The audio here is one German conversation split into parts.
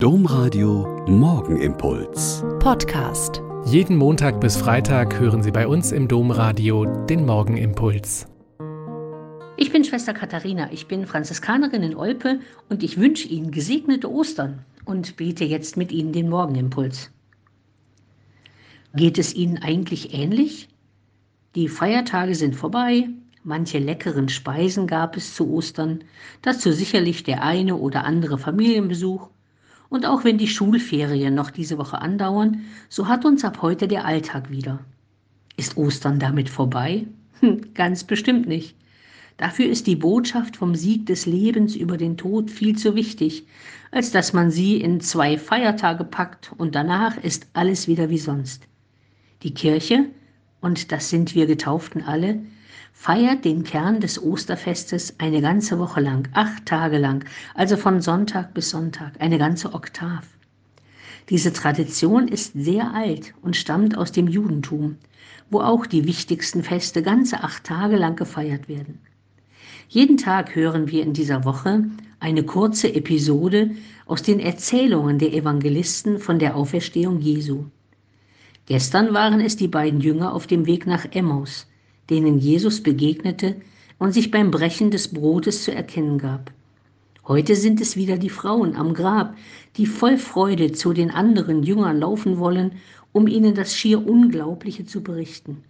Domradio Morgenimpuls. Podcast. Jeden Montag bis Freitag hören Sie bei uns im Domradio den Morgenimpuls. Ich bin Schwester Katharina, ich bin Franziskanerin in Olpe und ich wünsche Ihnen gesegnete Ostern und bete jetzt mit Ihnen den Morgenimpuls. Geht es Ihnen eigentlich ähnlich? Die Feiertage sind vorbei, manche leckeren Speisen gab es zu Ostern, dazu sicherlich der eine oder andere Familienbesuch und auch wenn die Schulferien noch diese Woche andauern, so hat uns ab heute der Alltag wieder. Ist Ostern damit vorbei? Hm, ganz bestimmt nicht. Dafür ist die Botschaft vom Sieg des Lebens über den Tod viel zu wichtig, als dass man sie in zwei Feiertage packt und danach ist alles wieder wie sonst. Die Kirche, und das sind wir Getauften alle, feiert den Kern des Osterfestes eine ganze Woche lang, acht Tage lang, also von Sonntag bis Sonntag, eine ganze Oktav. Diese Tradition ist sehr alt und stammt aus dem Judentum, wo auch die wichtigsten Feste ganze acht Tage lang gefeiert werden. Jeden Tag hören wir in dieser Woche eine kurze Episode aus den Erzählungen der Evangelisten von der Auferstehung Jesu. Gestern waren es die beiden Jünger auf dem Weg nach Emmaus, denen Jesus begegnete und sich beim Brechen des Brotes zu erkennen gab. Heute sind es wieder die Frauen am Grab, die voll Freude zu den anderen Jüngern laufen wollen, um ihnen das schier Unglaubliche zu berichten.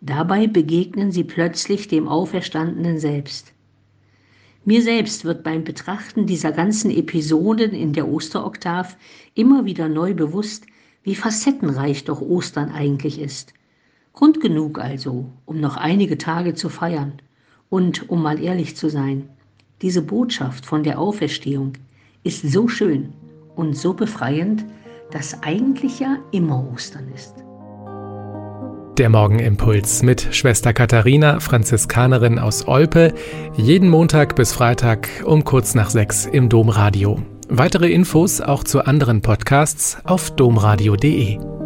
Dabei begegnen sie plötzlich dem Auferstandenen selbst. Mir selbst wird beim Betrachten dieser ganzen Episoden in der Osteroktav immer wieder neu bewusst, wie facettenreich doch Ostern eigentlich ist. Grund genug also, um noch einige Tage zu feiern. Und um mal ehrlich zu sein, diese Botschaft von der Auferstehung ist so schön und so befreiend, dass eigentlich ja immer Ostern ist. Der Morgenimpuls mit Schwester Katharina, Franziskanerin aus Olpe, jeden Montag bis Freitag um kurz nach sechs im Domradio. Weitere Infos auch zu anderen Podcasts auf domradio.de.